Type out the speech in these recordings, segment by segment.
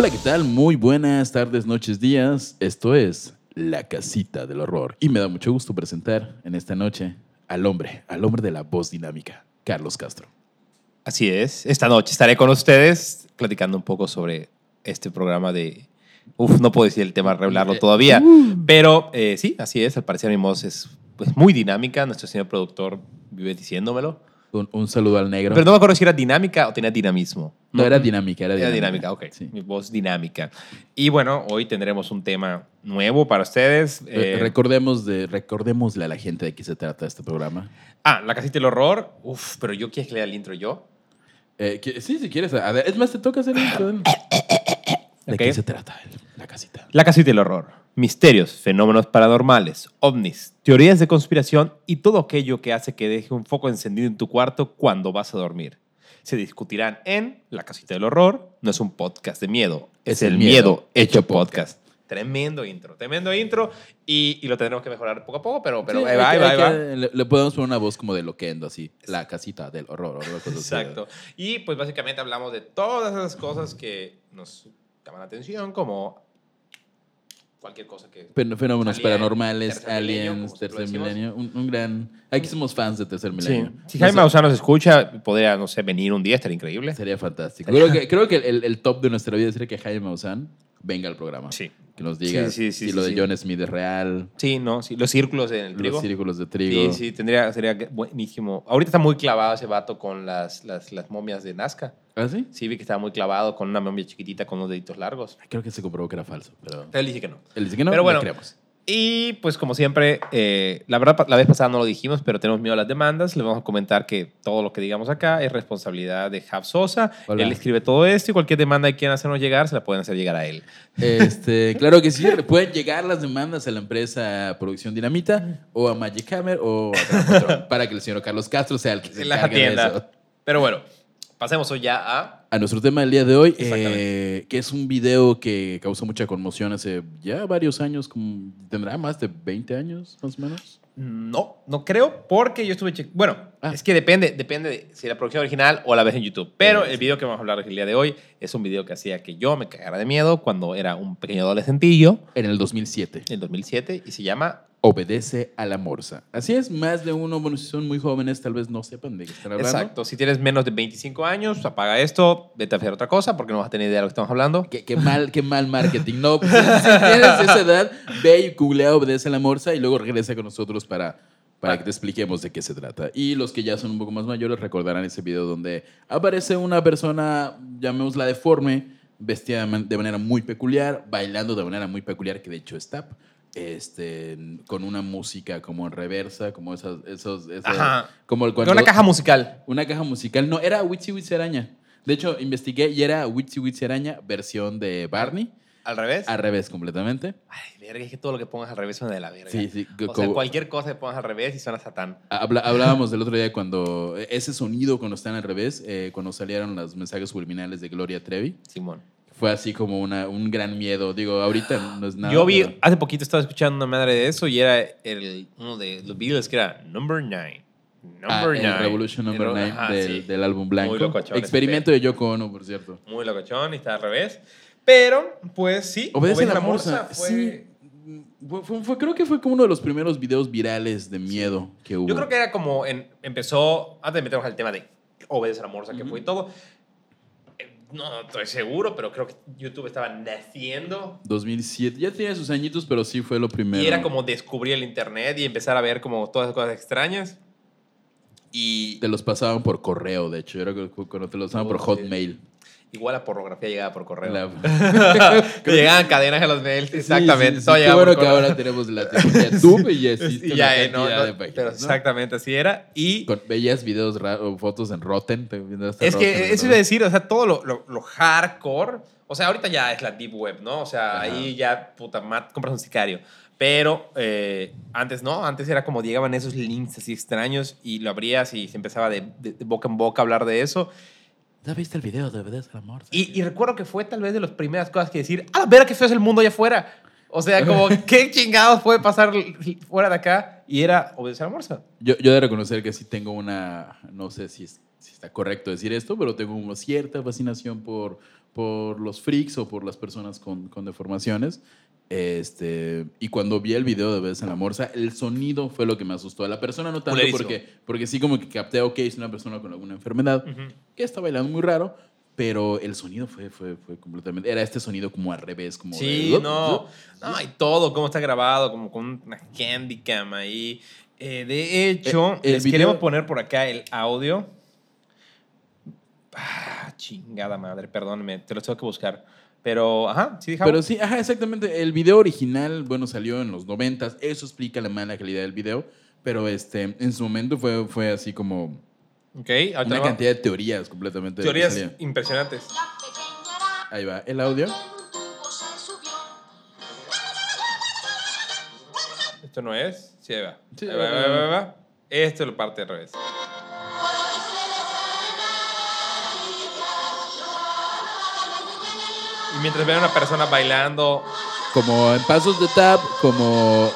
Hola, ¿qué tal? Muy buenas tardes, noches, días. Esto es La Casita del Horror. Y me da mucho gusto presentar en esta noche al hombre, al hombre de la voz dinámica, Carlos Castro. Así es. Esta noche estaré con ustedes platicando un poco sobre este programa de... Uf, no puedo decir el tema, revelarlo Eh, todavía. uh. Pero eh, sí, así es. Al parecer mi voz es pues, muy dinámica. Nuestro señor productor vive diciéndomelo. Un, un saludo al negro. Pero no me acuerdo si era dinámica o tenía dinamismo. no, era dinámica, era Era dinámica. dinámica, ok. Sí. Mi voz dinámica. Y bueno, hoy tendremos un tema nuevo para ustedes. Eh, recordemos de, recordémosle a la gente de qué se trata este programa. ah, La Casita del Horror. Uf, pero yo quiero que lea el intro yo. Eh, que- sí, si quieres. a ver, es más, te toca hacer el intro. ¿De qué se trata la casita? La casita del horror. Misterios, fenómenos paranormales, ovnis, teorías de conspiración y todo aquello que hace que deje un foco encendido en tu cuarto cuando vas a dormir. Se discutirán en La casita del horror. No es un podcast de miedo, es, el miedo, hecho podcast. Tremendo intro, tremendo intro y, y lo tendremos que mejorar poco a poco, pero, pero Sí, ahí va, ahí va, ahí va. Le, le podemos poner una voz como de loquendo, así. La casita del horror. así. Exacto. Y pues básicamente hablamos de todas esas cosas que nos llaman la atención, como cualquier cosa que... Fen- Fenómenos Alien, paranormales, tercer aliens, tercer milenio. Un, un gran. Aquí somos fans de tercer Sí. milenio. Si No Jaime sé, Maussan nos escucha, podría, no sé, venir un día, estaría increíble. Sería fantástico. Creo que, creo que el, el top de nuestra vida sería que Jaime Maussan venga al programa. Sí. Que nos diga Sí, sí, sí, si sí, lo de sí. John Smith es real, Sí, no, sí. Los círculos en el trigo. los círculos de trigo. Sí, sí, tendría, sería buenísimo. Ahorita está muy clavado ese vato con las, las, las momias de Nazca. ¿Ah, sí? Sí, vi que estaba muy clavado con una momia chiquitita con unos deditos largos. Creo que se comprobó que era falso, pero. Él dice que no. Él dice que no, Pero bueno, creemos. Y pues como siempre, eh, la verdad la vez pasada no lo dijimos, pero tenemos miedo a las demandas. Le vamos a comentar que todo lo que digamos acá es responsabilidad de Jav Sosa. Hola. Él escribe todo esto y cualquier demanda que quieran hacernos llegar, se la pueden hacer llegar a él. Este, claro que sí, pueden llegar las demandas a la empresa Producción Dinamita o a Magic Hammer o a para que el señor Carlos Castro sea el que se encargue de eso. atienda. Pero bueno, pasemos hoy ya a... A nuestro tema del día de hoy, eh, que es un video que causó mucha conmoción hace ya varios años, como, tendrá más de 20 años más o menos. No, no creo, porque yo estuve check- Bueno, Ah. es que depende, depende de si la producción original o la ves en YouTube. Pero el video que vamos a hablar el día de hoy es un video que hacía que yo me cagara de miedo cuando era un pequeño adolescentillo, En el 2007. en 2007, y se llama Obedece a la morsa. Así es, más de uno, bueno, si son muy jóvenes, tal vez no sepan de qué están hablando. Exacto. Si tienes menos de 25 años, apaga esto, vete a hacer otra cosa porque no vas a tener idea de lo que estamos hablando. Qué, qué mal, qué mal marketing. No, pues, si tienes esa edad, ve y googlea Obedece a la Morsa y luego regresa con nosotros para, para que te expliquemos de qué se trata. Y los que ya son un poco más mayores recordarán ese video donde aparece una persona, llamémosla deforme, vestida de manera muy peculiar, bailando de manera muy peculiar, que de hecho es tap. Este, con una música como en reversa, como esas, esos, esas- Ajá. como el- cuando- una caja musical. una caja musical. No, era Witchy Witchy Araña. De hecho, investigué y era Witchy Witchy Araña, versión de Barney. ¿Al revés? Al revés, completamente. Ay, verga, es que todo lo que pongas al revés suena de la verga. Sí, sí. O sea, cualquier cosa que pongas al revés y suena Satán. habla- hablábamos del otro día cuando ese sonido cuando están al revés, eh, cuando salieron los mensajes subliminales de Gloria Trevi, Simón. Fue así como una, un gran miedo. Digo, ahorita no es nada. Yo vi, pero- hace poquito estaba escuchando una madre de eso y era el, uno de los Beatles que era Number 9. Ah, Number el 9. Revolution Number 9 Ajá, del, sí. del álbum Blanco. Muy locochón Experimento de Yoko Ono, por cierto. Muy locochón y está al revés. Pero, pues sí. Obedece a la la morsa. fue- Sí. Fue- fue- fue- creo que fue como uno de los primeros videos virales de miedo que hubo. Yo creo que era como en- empezó, antes de meternos al tema de obedece a la morsa, que fue y todo. No, estoy seguro, pero creo que YouTube estaba naciendo 2007. Ya tenía sus añitos, pero sí fue lo primero. y era como descubrir el internet y empezar a ver como todas esas cosas extrañas. Y Te los pasaban por correo, de hecho. Era cu- cuando te los pasaban por Oh. Hotmail. Igual la pornografía llegaba por correo. La- Que llegaban cadenas a los mails, exactamente. Sí, sí, todo sí. Qué llegaba bueno por que ahora tenemos la tecnología YouTube y ya existe Y una ya, eh, no, de páginas, pero ¿no? exactamente así era. Y Con- veías videos o fotos en Rotten. Es Rotten, que eso iba a decir, o sea, todo lo, lo- lo hardcore, o sea, ahorita ya es la deep web, ¿no? O sea, Ajá. ahí ya, puta, mat, compras un sicario. Pero eh, antes no, antes era como llegaban esos links así extraños y lo abrías y se empezaba de, de- de boca en boca a hablar de eso. ¿Ya viste el video de Obedece a la Morsa? Y, y recuerdo que fue tal vez de las primeras cosas que decir, a la vera que feo es el mundo allá afuera. O sea, como, ¿qué chingados puede pasar fuera de acá? Y era obedecer a la morsa. Yo, yo he de reconocer que sí tengo una, no sé si, es- si está correcto decir esto, pero tengo una cierta fascinación por, por los freaks o por las personas con, con deformaciones. Este, y cuando vi el video de Bebés en la Morsa, el sonido fue lo que me asustó. A la persona no tanto porque, porque sí como que capté, ok, es una persona con alguna enfermedad que está bailando muy raro, pero el sonido fue, fue, fue completamente... Era este sonido como al revés, como... Sí, de- no. No, y todo, cómo está grabado, como con una candy cam ahí. Eh, de hecho, Eh, les video- queremos poner por acá el audio. Ah, chingada madre, perdónenme, te lo tengo que buscar. Pero, ajá, sí, dejamos. Pero sí, ajá, exactamente. El video original, bueno, salió en los noventas. Eso explica la mala calidad del video. Pero este, en su momento fue, fue así como Ok, ahorita una va. cantidad de teorías completamente. Teorías impresionantes. Ahí va, el audio. Esto no es. Sí, ahí va. Sí, ahí va, va, va, va. Esto lo parte al revés. Y mientras ven a una persona bailando, Como en pasos de tap, como...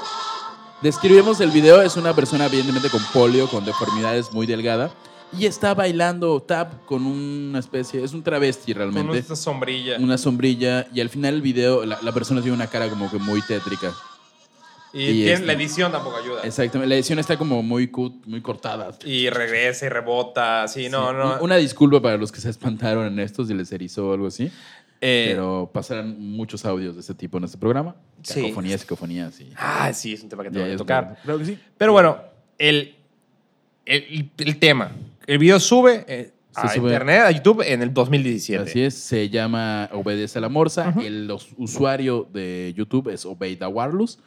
Describimos el video, es una persona evidentemente con polio, con deformidades muy delgada. Y está bailando tap con una especie... Es un travesti con realmente. esta sombrilla. Una sombrilla. Y al final el video, la, la persona tiene una cara como que muy tétrica. Y, y tiene- este- la edición tampoco ayuda. Exactamente. La edición está como muy cut, muy cortada. Y regresa y rebota. Sí, no, Sí. no. Una disculpa para los que se espantaron en esto, si les erizó o algo así. Eh, pero pasarán muchos audios de este tipo en este programa. Sí. Cacofonías, psicofonías. Y, Ah, sí, es un tema que ya que es tocar. bueno. Claro que sí. Pero bueno, el, el, el tema. El video sube eh, a sube. internet, a YouTube, en el 2017. Así es, se llama Obedece a la Morsa. El los- usuario de YouTube es Obeida Warlus.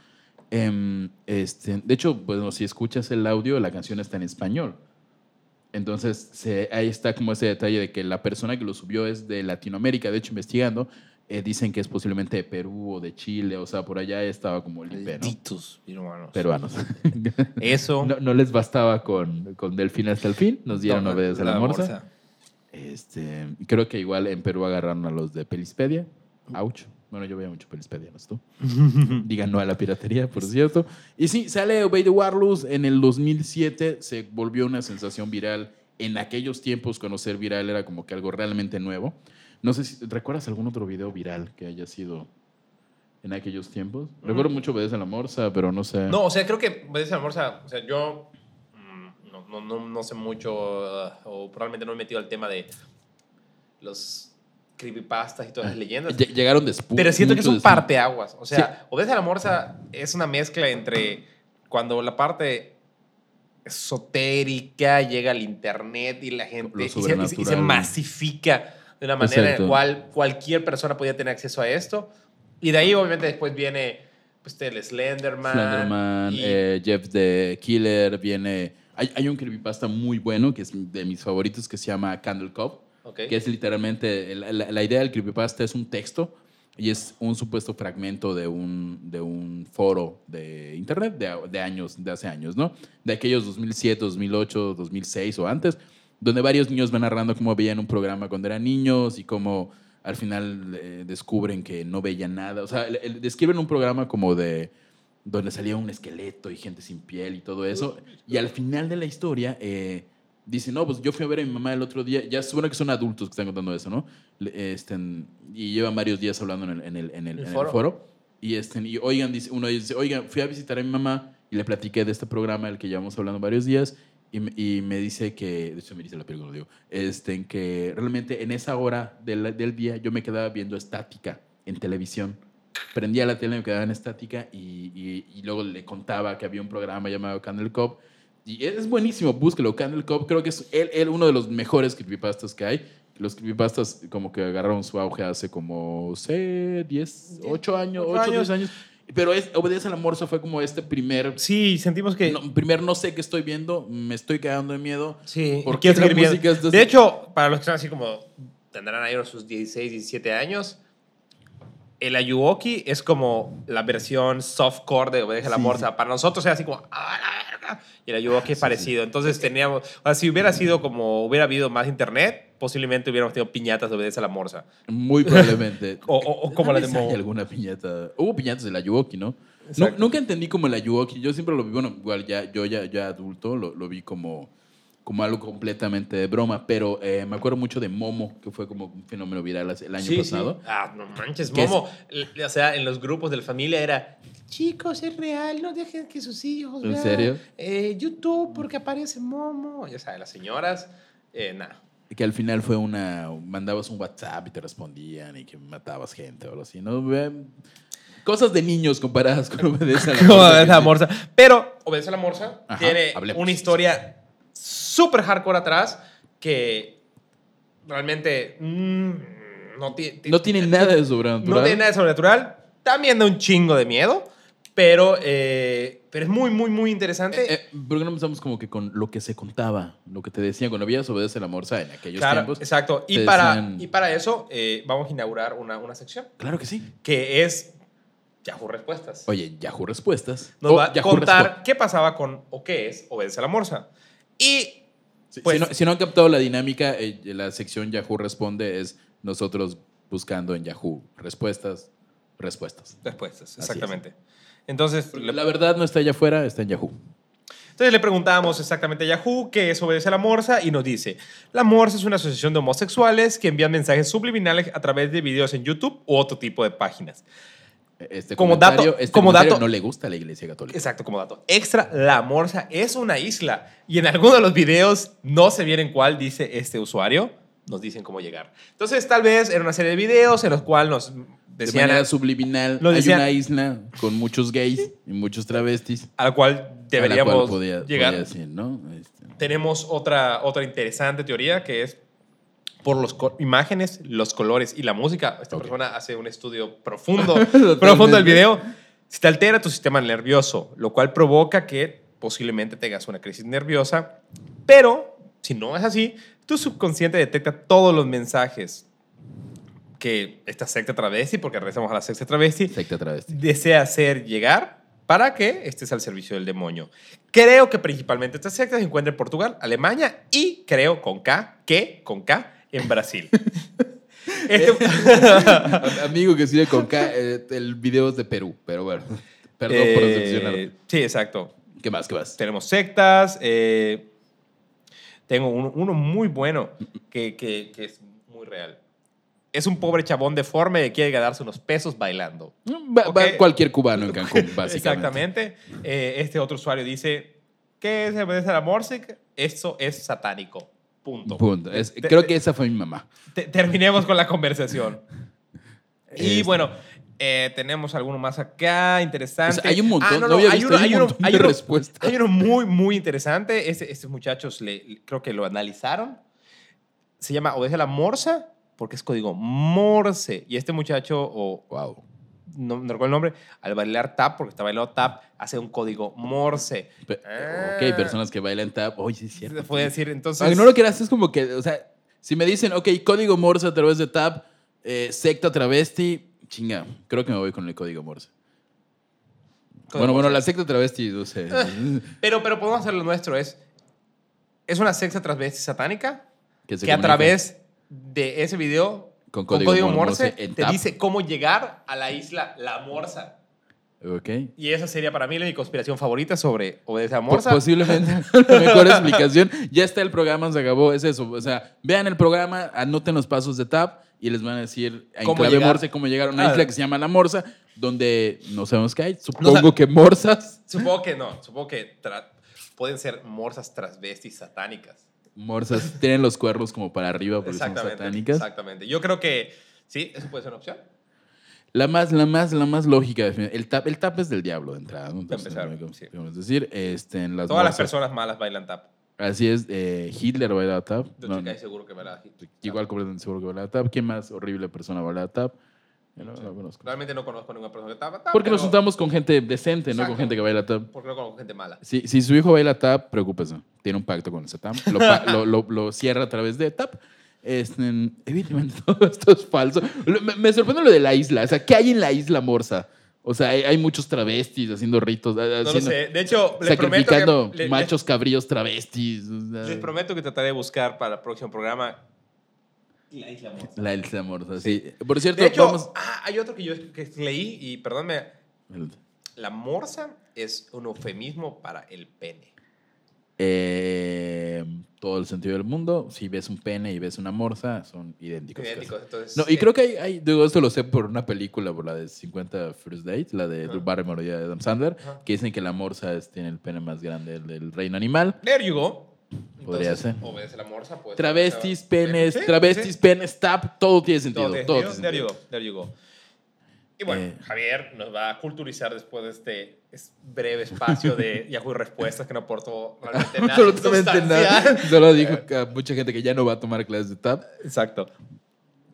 Em, este, de hecho, bueno, si escuchas el audio, la canción está en español. Entonces, se- ahí está como ese detalle de que la persona que lo subió es de Latinoamérica. De hecho, investigando, eh, dicen que es posiblemente de Perú o de Chile. O sea, por allá estaba como limpio, ¿no? Peruanos. Eso. no, no les bastaba con, con Delfín hasta el fin. Nos dieron No, Obedece a la, la Morsa. morsa. Este, creo que igual en Perú agarraron a los de Pelispedia. Ouch. Bueno, yo veía mucho Pelispedia, ¿no es tú? Digan no a la piratería, por cierto. Y sí, sale Obey the Warlords en el 2007. Se volvió una sensación viral. En aquellos tiempos, conocer viral era como que algo realmente nuevo. No sé si recuerdas algún otro video viral que haya sido en aquellos tiempos. Recuerdo mucho Obedece a la Morsa, pero no sé. No, o sea, creo que Obedece a la Morsa, o sea, yo mm, no, no, no, no sé mucho, uh, o probablemente no me he metido al tema de los creepypastas y todas las leyendas. Lle- Llegaron después. Pero siento que es un parteaguas. O sea, Obedece a la Morsa es una mezcla entre cuando la parte esotérica llega al internet y la gente y se, y se- y se sobrenatural. masifica de una manera en Exacto. la cual cualquier persona podía tener acceso a esto. Y de ahí obviamente después viene pues, el Slenderman. Slenderman, y- eh, Jeff the Killer, viene... Hay, hay un creepypasta muy bueno, que es de mis favoritos, que se llama Candle Cop, Ok. que es literalmente... La, la- la idea del creepypasta es un texto y es un supuesto fragmento de un, de un foro de internet de, de años, de hace años, ¿no? De aquellos 2007, 2008, 2006 o antes, donde varios niños van narrando cómo veían un programa cuando eran niños y cómo al final eh, descubren que no veían nada. O sea, el- el- describen un programa como de donde salía un esqueleto y gente sin piel y todo eso. Y al final de la historia eh, dicen, no, pues yo fui a ver a mi mamá el otro día. Ya bueno que son adultos que están contando eso, ¿no? Este, y llevan varios días hablando en el, en el, en el- El en foro. foro. Y, este, y oigan, dice, uno dice, oigan, fui a visitar a mi mamá y le platiqué de este programa del que llevamos hablando varios días. Y, y me dice que, de hecho me dice la película, digo, este, que realmente en esa hora del, del día yo me quedaba viendo estática en televisión. Prendía la tele, me quedaba en estática y, y- y luego le contaba que había un programa llamado Candle Cop. Y es buenísimo, búsquelo. Candle Cop creo que es él, él uno de los mejores creepypastas que hay. Los creepypastas como que agarraron su auge hace como, sé, 10, 8 años, Ocho 8, 10 años. Pero es, Obedece a la Morsa fue como este primer Sí, sentimos que... no, primer no sé qué estoy viendo, me estoy quedando de miedo. Sí, ¿Por y qué quieres la música es de- hecho, para los que están así como tendrán ahí sus 16, 17 años, el Ayuoki es como la versión softcore de Obedece a la Sí, Morsa. Para nosotros era así como "Ah, la verga", y el Ayuoki es parecido. Entonces teníamos, o sea, si hubiera sido como hubiera habido más internet, posiblemente hubiéramos tenido piñatas de Obedece a la Morsa. Muy probablemente. O, o- o como la de Mo. alguna piñata. Hubo piñatas de la Yuoki, ¿no? No-. Nunca entendí como la Yuoki. Yo siempre lo vi, bueno, igual ya, yo ya, ya adulto, lo, lo vi como como algo completamente de broma, pero eh, me acuerdo mucho de Momo, que fue como un fenómeno viral el año Sí, pasado. sí. Ah, no manches, es- Momo. l- O sea, en los grupos de la familia era, chicos, es real, no dejen que sus hijos ¿En vean, serio? eh, YouTube porque aparece Momo. Ya sabes, las señoras, eh, nada. Que al final fue una. Mandabas un WhatsApp y te respondían y que matabas gente o algo así, ¿no? Cosas de niños comparadas con Obedece a la Morsa, es la. Pero Obedece a la morsa Ajá, tiene hablemos. una historia súper hardcore atrás que realmente mm, no, ti- ti- No tiene nada de no sobrenatural. tiene nada de sobrenatural. También da un chingo de miedo, pero, eh, pero es muy, muy, muy interesante. Eh, eh, ¿Por qué no empezamos como que con lo que se contaba? Lo que te decían cuando veías Obedece a la Morsa en aquellos Claro, tiempos. exacto. Y para, decían- y para eso eh, vamos a inaugurar una, una sección Claro que sí. que es Yahoo Respuestas. Oye, Yahoo Respuestas. Nos va a Yahoo contar Respo- qué pasaba con o qué es Obedece a la Morsa. Y pues- si, no, si no han captado la dinámica, eh, la sección Yahoo Responde es nosotros buscando en Yahoo respuestas, respuestas. respuestas, es. exactamente. Entonces, le, La verdad no está allá afuera, está en Yahoo. entonces le preguntamos exactamente a Yahoo qué es Obedece a la Morsa y nos dice, la Morsa es una asociación de homosexuales que envían mensajes subliminales a través de videos en YouTube u otro tipo de páginas. Este Como dato- este como dato- no le gusta a la Iglesia Católica. Exacto, como dato. Extra, la Morsa es una isla y en alguno de los videos, no sé bien en cuál dice este usuario, nos dicen cómo llegar. Entonces, tal vez era una serie de videos en los cuales nos De decían manera subliminal, Lo hay decían- una isla con muchos gays y muchos travestis. al cual a la cual deberíamos podía- llegar. podía decir, ¿no? Este, Tenemos otra, otra interesante teoría que es por las imágenes, los colores y la música. Esta Ok. persona hace un estudio profundo, profundo del video. Si te altera tu sistema nervioso, lo cual provoca que posiblemente tengas una crisis nerviosa, pero si no es así, tu subconsciente detecta todos los mensajes que esta secta travesti, porque regresamos a la secta travesti, secta travesti. desea hacer llegar para que estés al servicio del demonio. Creo que principalmente esta secta se encuentra en Portugal, Alemania y creo con K, que con K, en Brasil. Este- Amigo que sigue con K, eh, el video es de Perú, pero bueno. Perdón por Eh, decepcionar. Sí, exacto. ¿Qué más? ¿Qué más? Tenemos sectas. eh, tengo uno, uno muy bueno que, que- que es muy real. Es un pobre chabón deforme que quiere ganarse unos pesos bailando. Va, va Ok. cualquier cubano en Cancún, básicamente. Exactamente. Eh, este otro usuario dice, ¿qué es obedece a la Morsic? Eso es satánico. Punto. Punto. Es- Te- creo que esa fue mi mamá. te- terminemos con la conversación. Y Este. bueno, eh, tenemos alguno más acá, interesante. O sea, hay un montón, Ah, no, no no, había hay visto, uno, hay un hay uno- montón hay de uno- respuestas. Hay uno muy, muy interesante. Este- estos muchachos le, creo que lo analizaron. Se llama Obedece a la Morsa porque es código Morse. Y este muchacho, o Wow. No, no recuerdo el nombre, al bailar tap, porque está bailando tap, hace un código Morse. Pe- Ah. Ok, personas que bailan tap. Oye, sí es cierto. Puede decir, entonces... Aunque no lo quieras, es como que, o sea, si me dicen, ok, código Morse a través de tap, eh, secta travesti, chinga, creo que me voy con el código Morse. Código bueno, bueno, la secta travesti, no sé. Pero, pero podemos hacer lo nuestro. Es, es una secta transvesti satánica que a través de ese video, con con código, código Morse, Morse, te dice cómo llegar a la isla La Morsa. Ok. Y esa sería para mí la mi conspiración favorita sobre Obedece a Morsa. Posiblemente la mejor explicación. Ya está el programa, se acabó, es eso. O sea, vean el programa, anoten los pasos de TAP y les van a decir en ¿Cómo clave llegar? Morse cómo llegar a una Ah. isla que se llama La Morsa, donde no sabemos qué hay. Supongo No que morsas. Supongo que no. Supongo que pueden ser morsas transvestis satánicas. Morsas tienen los cuernos como para arriba porque son satánicas. Exactamente. Yo creo que sí, eso puede ser una opción. La más, la más, la más lógica. El tap, el tap es del diablo de entrada. ¿no? Entonces, empezar, no sí. es decir, este, en las Todas las personas malas bailan tap. Así es, eh, Hitler baila tap. No, seguro que baila tap. igual completamente seguro que baila tap. ¿Quién más horrible persona baila tap? Yo no, no conozco. Realmente no conozco a ninguna persona que tapa tap. Porque nos juntamos con gente decente, no con gente que baila tap. Porque no conozco gente mala. Si, si su hijo baila tap, preocúpese. Tiene un pacto con el Satán. Lo, lo, lo- lo cierra a través de tap. Este, evidentemente todo esto es falso. Me, me sorprende lo de la isla. O sea, ¿qué hay en la isla Morsa? O sea, hay, hay muchos travestis haciendo ritos. No lo sé. De hecho, les prometo Sacrificando que, le- machos cabríos travestis. o sea, Les, prometo que trataré de buscar para el próximo programa la isla Morsa. La isla Morsa, sí. Por cierto, De hecho, vamos. ah, hay otro que yo que leí y perdónme, la morsa es un eufemismo para el pene. Eh, todo el sentido del mundo. Si ves un pene y ves una morsa, son idénticos. Idénticos, entonces, No, y eh, creo que hay, hay- digo, esto lo sé por una película, por la de 50 First Dates, la de Ajá. Drew Barrymore y Adam Sandler, Ajá. que dicen que la morsa es- tiene el pene más grande del, del reino animal. There you go. Podría Entonces, ser. Obedece la morsa, pues. Travestis, penes, sí, travestis, sí. penes, tap, todo tiene sentido. Todo tiene todo sentido. tiene There you sentido. go, there you go. Y bueno, Eh. Javier nos va a culturizar después de este es- breve espacio de Yahoo Respuestas que no aportó realmente nada. Absolutamente nada. Solo dijo a mucha gente que ya no va a tomar clases de tap. Exacto.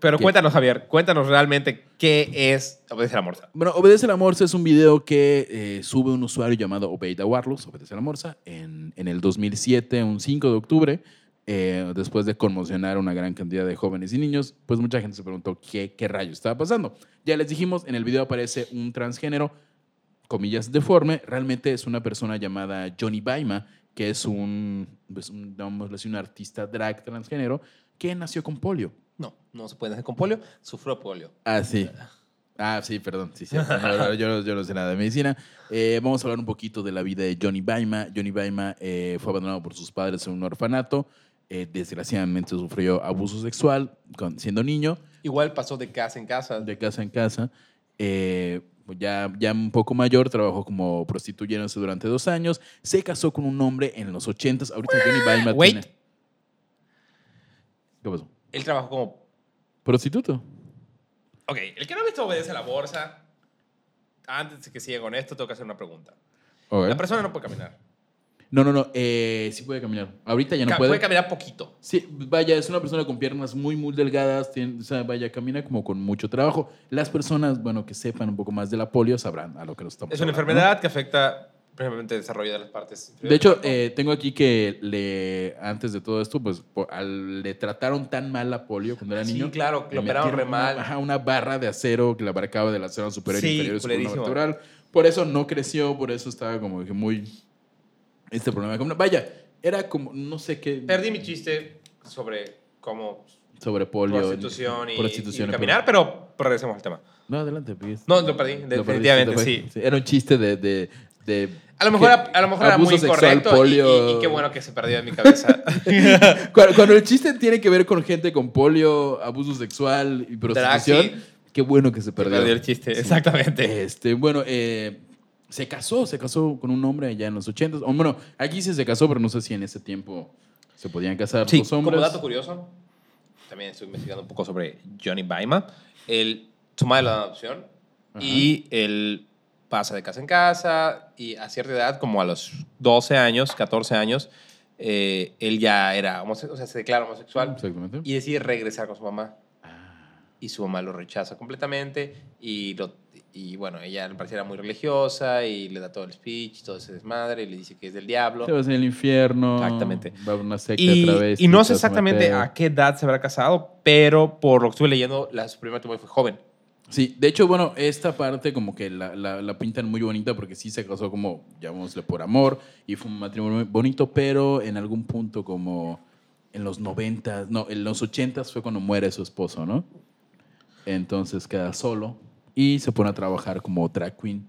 Pero ¿Qué? cuéntanos, Javier, cuéntanos realmente qué es Obedece la Morsa. Bueno, Obedece la Morsa es un video que eh, sube un usuario llamado Obeida Warlos, Obedece la Morsa, en, en el 2007, un 5 de octubre, eh, después de conmocionar a una gran cantidad de jóvenes y niños, pues mucha gente se preguntó qué, qué rayo estaba pasando. Ya les dijimos, en el video aparece un transgénero, comillas, deforme, realmente es una persona llamada Johnny Baima, que es un, pues, un, un artista drag transgénero que nació con polio. No, no se puede hacer con polio, sufrió polio. Ah, sí. Ah, sí, perdón. Sí, sí. No, yo, no, yo no sé nada de medicina. Eh, vamos a hablar un poquito de la vida de Johnny Baima. Johnny Baima eh, fue abandonado por sus padres en un orfanato. Eh, desgraciadamente sufrió abuso sexual con- siendo niño, Igual pasó de casa en casa. de casa en casa. Eh, ya, ya un poco mayor, trabajó como prostituyéndose durante dos años. Se casó con un hombre en los ochentas. Ahorita Johnny Baima Wait. tiene... ¿Qué pasó? Él trabajó como... ¿Prostituto? Ok, el que no ha visto Obedece la Bolsa, antes de que siga con esto, tengo que hacer una pregunta. La persona no puede caminar. No, no, no. eh, sí puede caminar. Ahorita ya no Ca- puede. puede caminar poquito. Sí, vaya, es una persona con piernas muy, muy delgadas, tiene, o sea, vaya, camina como con mucho trabajo. Las personas, bueno, que sepan un poco más de la polio sabrán a lo que nos estamos Es una hablando, enfermedad que afecta desarrollo de las partes. De hecho, eh, tengo aquí que le, antes de todo esto, pues al- le trataron tan mal la polio cuando era Sí, niño. claro, que lo operaron re mal. Una, barra de acero que le abarcaba de la zona superior Sí, inferior de su columna culerísimo. vertebral. Por eso no creció, por eso estaba como que muy... Este problema. Como- Vaya, era como, no sé qué... Perdí mi chiste sobre cómo Sobre polio. prostitución y, prostitución y y caminar, pero regresemos al tema. No, adelante. porque es- No, lo perdí, lo definitivamente, sí. Era un chiste de... de, de- A lo mejor, que- a lo mejor era muy sexual, incorrecto y- polio. y, y qué bueno que se perdió en mi cabeza. Cuando, cuando el chiste tiene que ver con gente con polio, abuso sexual y prostitución, sí. qué bueno que se Se perdió. perdió el chiste, Sí. exactamente. Este, bueno, eh, se casó, se casó con un hombre allá en los 80. O bueno, aquí sí se casó, pero no sé si en ese tiempo se podían casar Sí, los hombres. como dato curioso, también estoy investigando un poco sobre Johnny Baima. Él, su madre la adopción Ajá. y él pasa de casa en casa y a cierta edad, como a los 12 años, 14 años, eh, él ya era homosexual, o sea, se declara homosexual Exactamente. y decide regresar con su mamá. Ah, Y su mamá lo rechaza completamente y, lo, y bueno, ella le pareciera muy religiosa y le da todo el speech, todo ese desmadre y le dice que es del diablo. Te vas en el infierno. Exactamente. Va a una secta Y, y no sé exactamente a qué edad se habrá casado, pero por lo que estuve leyendo, la, su primer matrimonio fue joven. Sí, de hecho, bueno, esta parte como que la, la, la pintan muy bonita porque sí se casó como, llamémosle, por amor y fue un matrimonio muy bonito, pero en algún punto como en los 90, no, en los 80 fue cuando muere su esposo, ¿no? Entonces queda solo y se pone a trabajar como drag queen.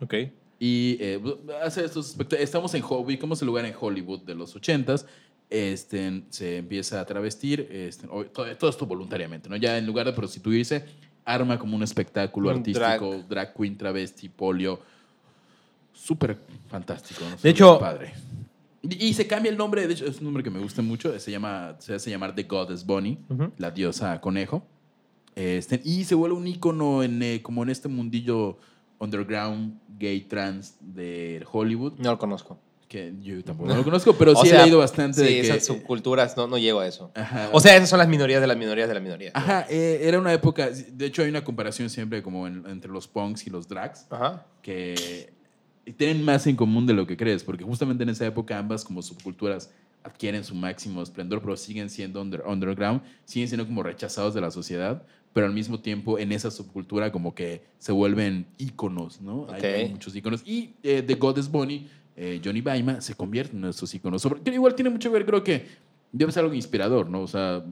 Ok. Y eh, hace estos Estamos en Hollywood, ubicamos el lugar en Hollywood de los 80s. Este, se empieza a travestir, este, todo, todo esto voluntariamente, ¿no? Ya en lugar de prostituirse, arma como un espectáculo Un artístico, drag. queen, travesti, polio. Súper fantástico. ¿no? De hecho- padre. Y, y se cambia el nombre, de hecho, es un nombre que me gusta mucho, se, llama, se hace llamar The Goddess Bunny, la diosa conejo. Este, y se vuelve un ícono en, eh, como en este mundillo underground gay trans de Hollywood, No lo conozco. Que yo tampoco no lo conozco, pero O sí sea, he leído bastante Sí, de que... esas subculturas, no, no llego a eso. Ajá. O sea, esas son las minorías de las minorías de las minorías. Ajá, eh, era una época, de hecho hay una comparación siempre como en- entre los punks y los drags, Ajá. que tienen más en común de lo que crees, porque justamente en esa época ambas como subculturas adquieren su máximo esplendor, pero siguen siendo under- underground, siguen siendo como rechazados de la sociedad, pero al mismo tiempo en esa subcultura como que se vuelven íconos, ¿no? Hay- Ok. Hay, muchos íconos. Y eh, The Goddess Bunny, eh, Johnny Baima, se convierte en estos íconos. Sobre- que igual tiene mucho que ver, creo que debe ser algo inspirador, ¿no? O sea,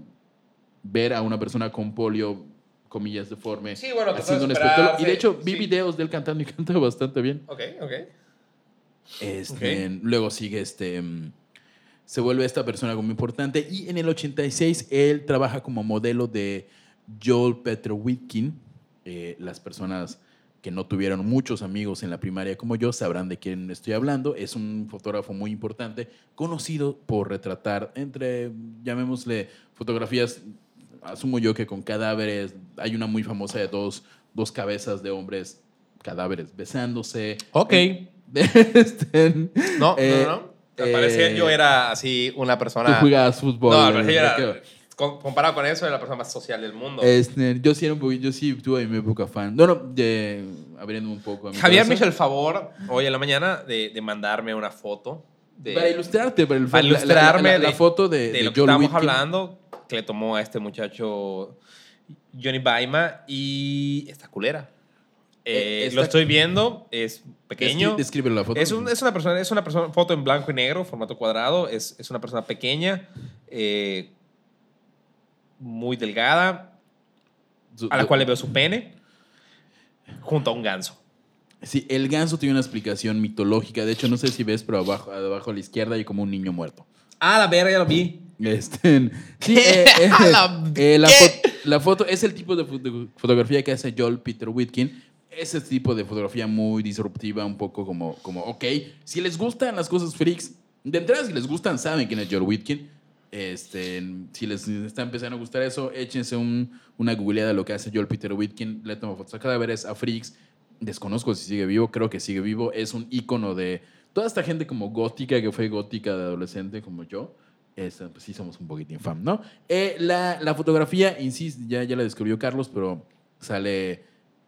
ver a una persona con polio, comillas, deforme, Sí, bueno, haciendo un espectáculo. Y de hecho, vi sí. videos de él cantando y canta bastante bien. Ok, ok. Este, Luego sigue este. mm, se vuelve esta persona como importante. Y en el 86 él trabaja como modelo de Joel Petrowitkin. Eh, las personas que no tuvieron muchos amigos en la primaria como yo sabrán de quién estoy hablando. Es un fotógrafo muy importante, conocido por retratar entre, llamémosle, fotografías, asumo yo que con cadáveres. Hay una muy famosa de dos, dos cabezas de hombres cadáveres besándose. Ok. Este, No, eh, no, no. Al eh, parecer yo era así una Tú persona... jugabas fútbol. No, al eh, parecer yo era... Comparado con eso, era la persona más social del mundo. Este, yo sí era un poquito, yo sí tuve mi época fan. No, no, de, abriendo un poco. a mi Javier me hizo el favor hoy en la mañana de, de mandarme una foto de, Para ilustrarte, para, el- Para la- la- ilustrarme la, la de- foto de, de de lo que estábamos Whitkin. hablando que le tomó a este muchacho Johnny Baima y esta culera. Eh, Eh, esta- Lo estoy viendo, es pequeño. Descri- Descríbelo la foto. Es, un- es una persona, es una persona, foto en blanco y negro, formato cuadrado. Es, es una persona pequeña, eh, muy delgada, a la cual le veo su pene, junto a un ganso. Sí, el ganso tiene una explicación mitológica. De hecho, no sé si ves, pero abajo, abajo a la izquierda hay como un niño muerto. Ah, la verga, ya lo vi. Este, sí, eh, eh, A la- eh, la, la foto es el tipo de fo- fotografía que hace Joel Peter Whitkin. Ese tipo de fotografía muy disruptiva, un poco como, como, ok, si les gustan las cosas freaks, de entrada si les gustan, saben quién es Joel Whitkin. Este, si les está empezando a gustar eso, échense un, una googleada de lo que hace Joel Peter Whitkin. Le toma fotos a cadáveres, a freaks. Desconozco si sigue vivo, creo que sigue vivo. Es un ícono de toda esta gente como gótica, que fue gótica de adolescente como yo. Este, pues sí somos un poquitín fan, ¿no? Eh, la, la fotografía, insisto, ya, ya la describió Carlos, pero sale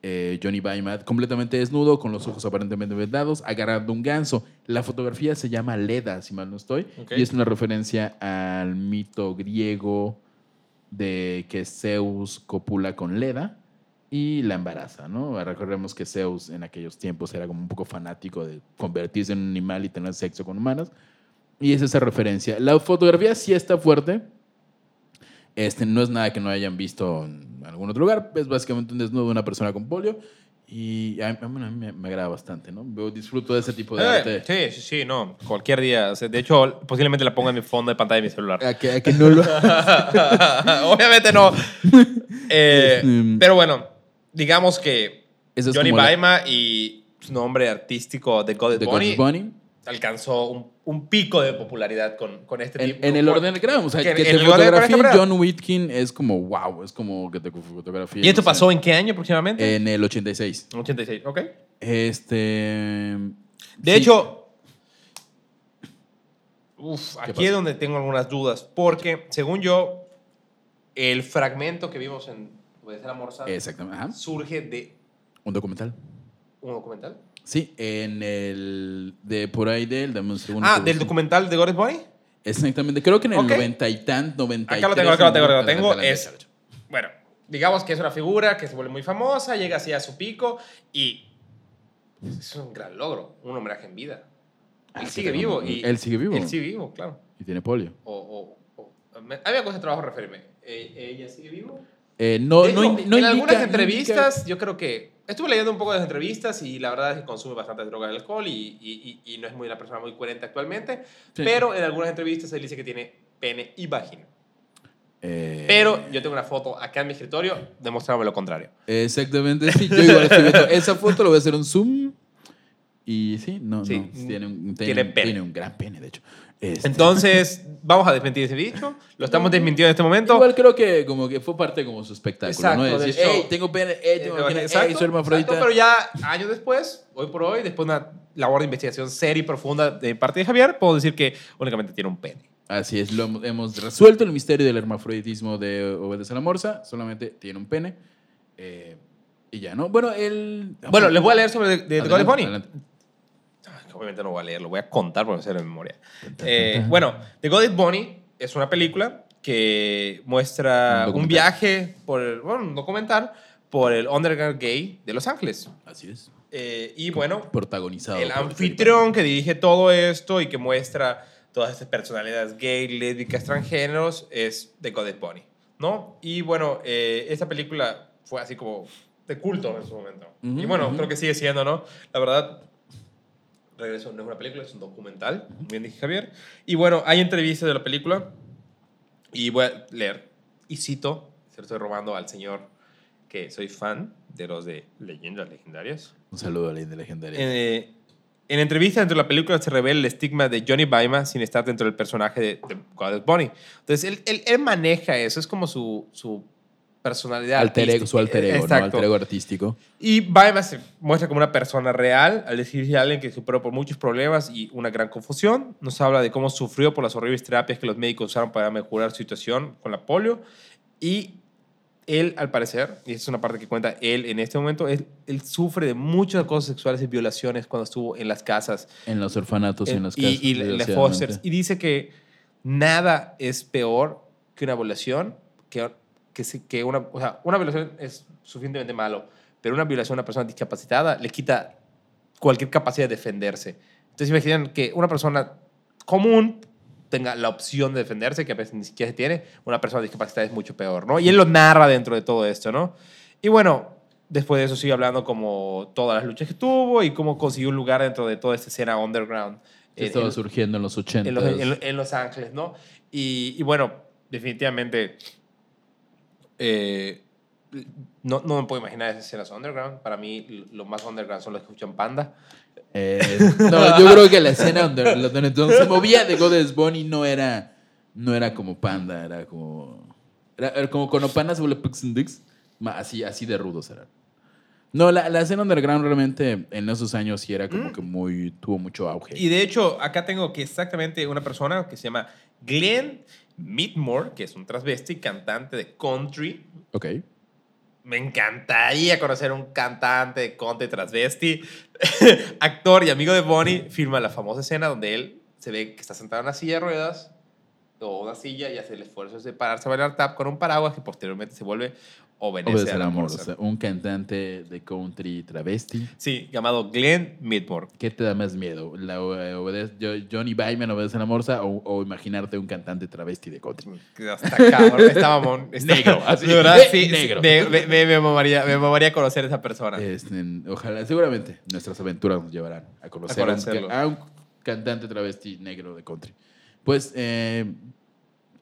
eh, Johnny Baimat completamente desnudo, con los ojos aparentemente vendados, agarrando un ganso. La fotografía se llama Leda, si mal no estoy, y es una referencia al mito griego de que Zeus copula con Leda y la embaraza, ¿no? Recordemos que Zeus en aquellos tiempos era como un poco fanático de convertirse en un animal y tener sexo con humanos. Y es esa referencia. La fotografía sí está fuerte. Este, no es nada que no hayan visto algún otro lugar. Es básicamente un desnudo de una persona con polio. Y a, a- bueno, a mí me, me agrada bastante, ¿no? Veo- disfruto de ese tipo de Eh, arte. sí, sí, sí, no. Cualquier día. O sea, de hecho, posiblemente la ponga en mi fondo de pantalla de mi celular. A que, a que no lo... Obviamente no. Eh, Este, pero bueno, digamos que es Johnny como la- Baima y su nombre artístico de God Bunny Bunny. Alcanzó un, un pico de popularidad con, con este En, tipo. en el orden, claro, o sea, que que, te esta John Whitkin es como wow, es como que te fotografía. ¿Y esto pasó en qué año aproximadamente? En el 86. En 86, ok. Este. De sí, hecho, uf, aquí es donde tengo algunas dudas, porque según yo, el fragmento que vimos en Obedecer a Morsa Exactamente. Ajá. surge de Un documental. un documental. Sí, en el. De por ahí del. Dame un segundo. Ah, del documental de God Bunny. Exactamente. Creo que en el Ok. 90 y tan, 93. Acá lo tengo, acá lo tengo, acá lo tengo. Es, bueno, digamos que es una figura que se vuelve muy famosa, llega así a su pico y es un gran logro, un homenaje en vida. Ah, Él sigue vivo. Y, él sigue vivo. Él sigue vivo, claro. Y tiene polio. O, o, o- a mí me cuesta trabajo referirme. Eh, ¿Ella sigue vivo? Eh, no, no, hecho, indi- no en indica- algunas no entrevistas, yo creo que. Estuve leyendo un poco de las entrevistas y la verdad es que consume bastante droga y alcohol y, y- y- y no es muy una persona muy coherente actualmente. Sí. Pero en algunas entrevistas él dice que tiene pene y vagina. Eh, Pero yo tengo una foto acá en mi escritorio demostrándome lo contrario. Exactamente, sí. Yo igual estoy viendo esa foto, lo voy a hacer un zoom. Y sí, no, Sí, no. Tiene un, tiene tiene, pene. tiene un gran pene, de hecho. Este, Entonces, vamos a desmentir ese dicho. Lo estamos desmintiendo en este momento. Igual creo que como que fue parte como su espectáculo, Exacto, ¿no? del Decir, hey, tengo pene, hey, tengo Eh, vagina, exacto, hey, soy hermafrodita. exacto, pero ya años después, hoy por hoy, después de una labor de investigación seria y profunda de parte de Javier, puedo decir que únicamente tiene un pene. Así es, lo hemos- resuelto el misterio del hermafroditismo de Obedece a la Morsa. Solamente tiene un pene. eh, y ya, ¿no? Bueno, el... Bueno, les voy a leer sobre The, The Adelante, God Bunny. adelante. Ay, Obviamente no voy a leer, lo voy a contar por hacerlo de memoria. Eh, bueno, The God Bunny es una película que muestra Un un, viaje por el, bueno, un documental por el underground gay de Los Ángeles. Así es. Eh, y bueno, Protagonizado. el anfitrión que dirige todo esto y que muestra todas estas personalidades gay, lésbicas, transgéneros es The God Bunny, ¿no? Y bueno, eh, esta película fue así como de culto en su momento. Ujú, y bueno, ujú. creo que sigue siendo, ¿no? La verdad, Regreso no es una película, es un documental, bien dije Javier. Y bueno, hay entrevistas de la película y voy a leer. Y cito, se lo estoy robando al señor que soy fan de los de Leyendas Legendarias. Un saludo a la de legendaria. Eh, en entrevista dentro de la película se revela el estigma de Johnny Baima sin estar dentro del personaje de, de Goddess Bunny. Entonces, él, él, él maneja eso, es como su, su personalidad. alter ego, su alter ego, ¿no? Exacto. Alter ego artístico. Y Baima se muestra como una persona real al decirse a alguien que superó por muchos problemas y una gran confusión. Nos habla de cómo sufrió por las horribles terapias que los médicos usaron para mejorar su situación con la polio. Y él, al parecer, y es una parte que cuenta él en este momento, él, él sufre de muchas cosas sexuales y violaciones cuando estuvo en las casas En los orfanatos y en las casas. y, y las fosters. Y dice que nada es peor que una violación, que, que, se- que una, o sea, una violación es suficientemente malo, pero una violación a una persona discapacitada le quita cualquier capacidad de defenderse. Entonces imaginen que una persona común tenga la opción de defenderse, que a veces ni siquiera se tiene, una persona discapacitada es mucho peor, ¿no? Y él lo narra dentro de todo esto, ¿no? Y bueno, después de eso sigue hablando como todas las luchas que tuvo y cómo consiguió un lugar dentro de toda esta escena underground. Que en- estaba en- surgiendo en los 80. en los, en- en Los Ángeles, ¿no? Y, y bueno, definitivamente eh, no, no me puedo imaginar esas escenas underground. Para mí, lo más underground son los que escuchan Panda. Eh, no, yo creo que la escena donde, donde entonces se movía de Goddess Bunny no era, no era como Panda, era como. Era, era como cuando Panda se vuelve Pix and Dix, así, así de rudos eran. No, la, la escena underground realmente en esos años sí era como que muy. tuvo mucho auge. Y de hecho, acá tengo que exactamente una persona que se llama Glenn Midmore, que es un transvesti, cantante de country. Ok. Me encantaría conocer un cantante de country transvesti, actor y amigo de Bonnie. Filma la famosa escena donde él se ve que está sentado en una silla de ruedas o una silla y hace el esfuerzo de pararse a bailar tap con un paraguas que posteriormente se vuelve Obedece, al amor. amor. o sea, un cantante de country travesti. Sí, llamado Glenn Midmore. ¿Qué te da más miedo? La, eh, obedece- yo- Johnny Byman obedece a la morsa o, o imaginarte un cantante travesti de country? Hasta cabrón, estaba mon- está- Negro, así. De verdad, sí, negro. Me, me, me, me mamaría, me mamaría conocer a esa persona. Este, ojalá, seguramente nuestras aventuras nos llevarán a conocer A a, un, a un cantante travesti negro de country. Pues eh,